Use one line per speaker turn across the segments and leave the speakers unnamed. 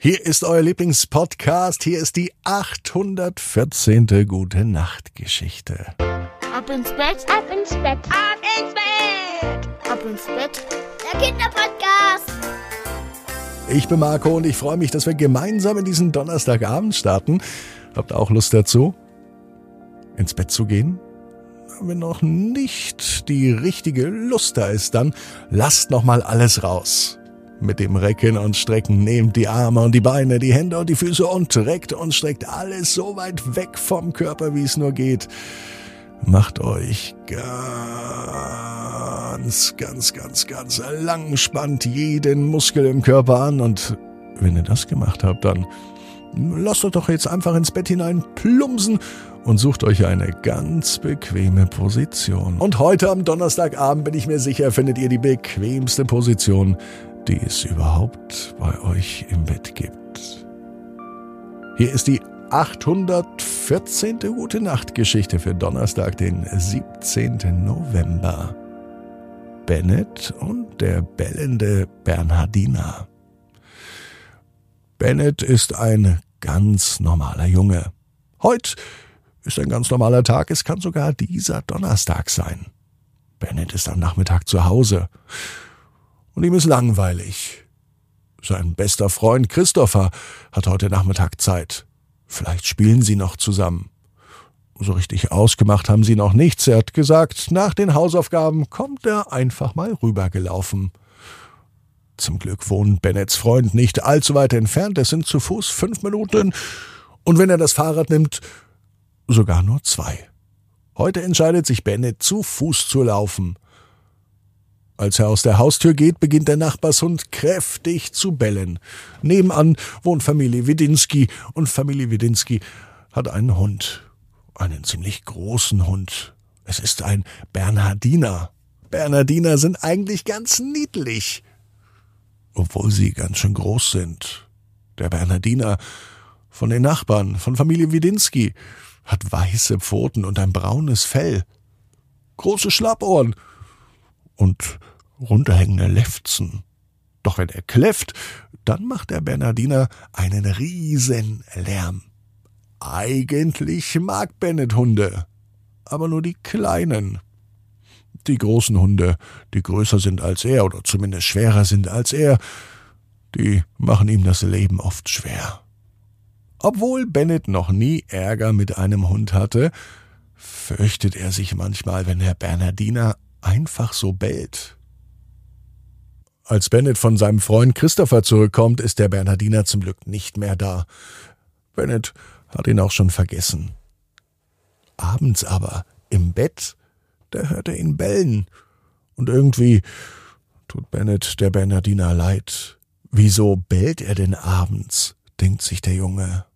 Hier ist euer Lieblingspodcast. Hier ist die 814. Gute Nacht Geschichte.
Ab ins Bett,
Ab ins Bett,
ab ins Bett, ab ins Bett.
der Kinderpodcast.
Ich bin Marco und ich freue mich, dass wir gemeinsam in diesen Donnerstagabend starten. Habt ihr auch Lust dazu? Ins Bett zu gehen? Wenn noch nicht die richtige Lust da ist, dann lasst noch mal alles raus. Mit dem Recken und Strecken nehmt die Arme und die Beine, die Hände und die Füße und reckt und streckt alles so weit weg vom Körper, wie es nur geht. Macht euch ganz, ganz, ganz, ganz lang, spannt jeden Muskel im Körper an und wenn ihr das gemacht habt, dann lasst euch doch jetzt einfach ins Bett hinein plumpsen und sucht euch eine ganz bequeme Position. Und heute am Donnerstagabend bin ich mir sicher, findet ihr die bequemste Position, die es überhaupt bei euch im Bett gibt. Hier ist die 814. Gute Nacht Geschichte für Donnerstag, den 17. November. Bennett und der bellende Bernhardiner. Bennett ist ein ganz normaler Junge. Heut ist ein ganz normaler Tag, es kann sogar dieser Donnerstag sein. Bennett ist am Nachmittag zu Hause und ihm ist langweilig. Sein bester Freund Christopher hat heute Nachmittag Zeit. Vielleicht spielen sie noch zusammen. So richtig ausgemacht haben sie noch nichts. Er hat gesagt, nach den Hausaufgaben kommt er einfach mal rübergelaufen. Zum Glück wohnt Bennets Freund nicht allzu weit entfernt. Es sind zu Fuß fünf Minuten. Und wenn er das Fahrrad nimmt, sogar nur zwei. Heute entscheidet sich Bennett, zu Fuß zu laufen. Als er aus der Haustür geht, beginnt der Nachbarshund kräftig zu bellen. Nebenan wohnt Familie Widinski und Familie Widinski hat einen Hund. Einen ziemlich großen Hund. Es ist ein Bernhardiner. Bernhardiner sind eigentlich ganz niedlich. Obwohl sie ganz schön groß sind. Der Bernhardiner von den Nachbarn, von Familie Widinski, hat weiße Pfoten und ein braunes Fell. Große Schlappohren und runterhängende Lefzen. Doch wenn er kläfft, dann macht der Bernardiner einen riesen Lärm. Eigentlich mag Bennett Hunde, aber nur die kleinen. Die großen Hunde, die größer sind als er oder zumindest schwerer sind als er, die machen ihm das Leben oft schwer. Obwohl Bennett noch nie Ärger mit einem Hund hatte, fürchtet er sich manchmal, wenn der Bernardiner einfach so bellt. Als Bennett von seinem Freund Christopher zurückkommt, ist der Bernardiner zum Glück nicht mehr da. Bennett hat ihn auch schon vergessen. Abends aber, im Bett, da hört er ihn bellen. Und irgendwie tut Bennett der Bernardiner leid. Wieso bellt er denn abends? denkt sich der Junge.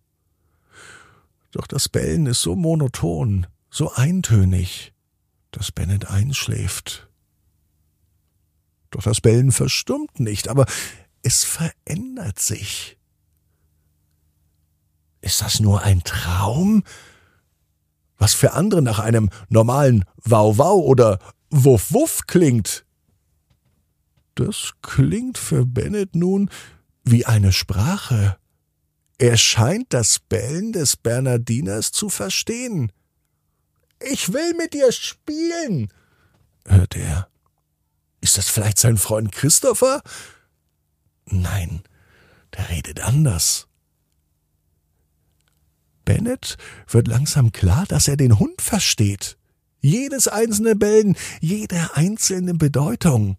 Doch das Bellen ist so monoton, so eintönig, dass Bennett einschläft. Doch das Bellen verstummt nicht, aber es verändert sich. Ist das nur ein Traum? Was für andere nach einem normalen Wow-Wow oder Wuff-Wuff klingt. Das klingt für Bennett nun wie eine Sprache. Er scheint das Bellen des Bernardiners zu verstehen. Ich will mit dir spielen, hört er. Ist das vielleicht sein Freund Christopher? Nein, der redet anders. Bennett wird langsam klar, dass er den Hund versteht. Jedes einzelne Bellen, jede einzelne Bedeutung.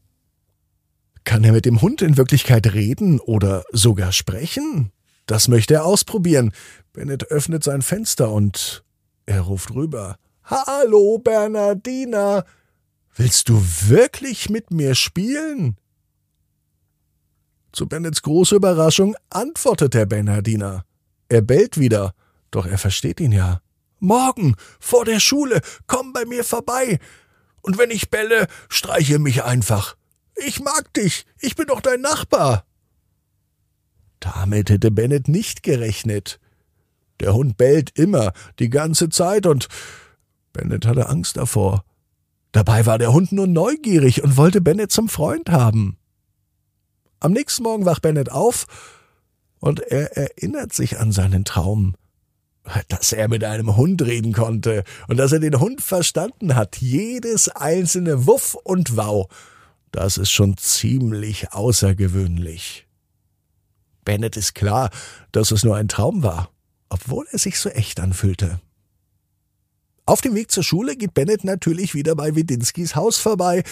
Kann er mit dem Hund in Wirklichkeit reden oder sogar sprechen? Das möchte er ausprobieren. Bennett öffnet sein Fenster und er ruft rüber. Hallo, Bernardina. Willst du wirklich mit mir spielen? Zu Bennets große Überraschung antwortet der Bernardiner. Er bellt wieder, doch er versteht ihn ja. Morgen, vor der Schule, komm bei mir vorbei. Und wenn ich belle, streiche mich einfach. Ich mag dich, ich bin doch dein Nachbar. Damit hätte Bennett nicht gerechnet. Der Hund bellt immer, die ganze Zeit, und Bennett hatte Angst davor. Dabei war der Hund nur neugierig und wollte Bennett zum Freund haben. Am nächsten Morgen wacht Bennett auf Und er erinnert sich an seinen Traum, dass er mit einem Hund reden konnte und dass er den Hund verstanden hat, jedes einzelne Wuff und Wow. Das ist schon ziemlich außergewöhnlich. Bennett ist klar, dass es nur ein Traum war, obwohl er sich so echt anfühlte. Auf dem Weg zur Schule geht Bennett natürlich wieder bei Widinskis Haus vorbei.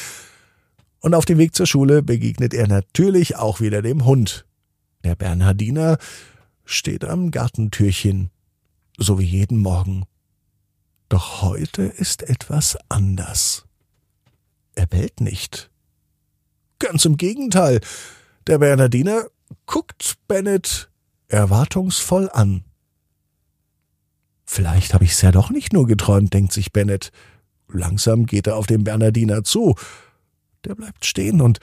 Und auf dem Weg zur Schule begegnet er natürlich auch wieder dem Hund. Der Bernhardiner steht am Gartentürchen, so wie jeden Morgen. Doch heute ist etwas anders. Er bellt nicht. Ganz im Gegenteil. Der Bernhardiner guckt Bennett erwartungsvoll an. Vielleicht habe ich's ja doch nicht nur geträumt, denkt sich Bennett. Langsam geht er auf den Bernardiner zu. Der bleibt stehen und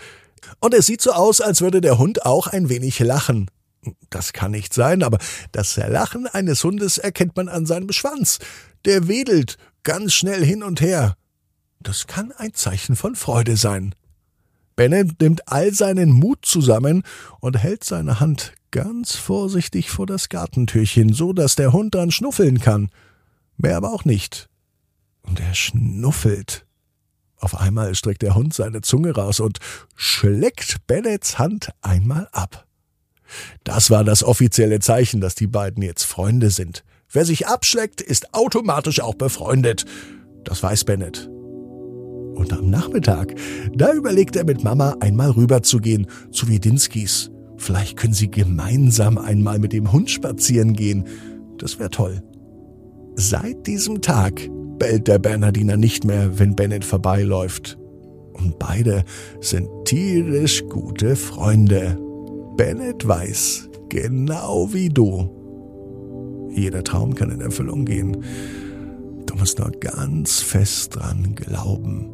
und es sieht so aus, als würde der Hund auch ein wenig lachen. Das kann nicht sein, aber das Lachen eines Hundes erkennt man an seinem Schwanz. Der wedelt ganz schnell hin und her. Das kann ein Zeichen von Freude sein. Bennett nimmt all seinen Mut zusammen und hält seine Hand ganz vorsichtig vor das Gartentürchen, so dass der Hund dann schnuffeln kann. Mehr aber auch nicht. Und er schnuffelt. Auf einmal streckt der Hund seine Zunge raus und schleckt Bennets Hand einmal ab. Das war das offizielle Zeichen, dass die beiden jetzt Freunde sind. Wer sich abschleckt, ist automatisch auch befreundet. Das weiß Bennett. Und am Nachmittag, da überlegt er mit Mama einmal rüberzugehen zu Wedinskis. Vielleicht können sie gemeinsam einmal mit dem Hund spazieren gehen. Das wäre toll. Seit diesem Tag bellt der Bernhardiner nicht mehr, wenn Bennett vorbeiläuft. Und beide sind tierisch gute Freunde. Bennett weiß, genau wie du. Jeder Traum kann in Erfüllung gehen. Du musst nur ganz fest dran glauben.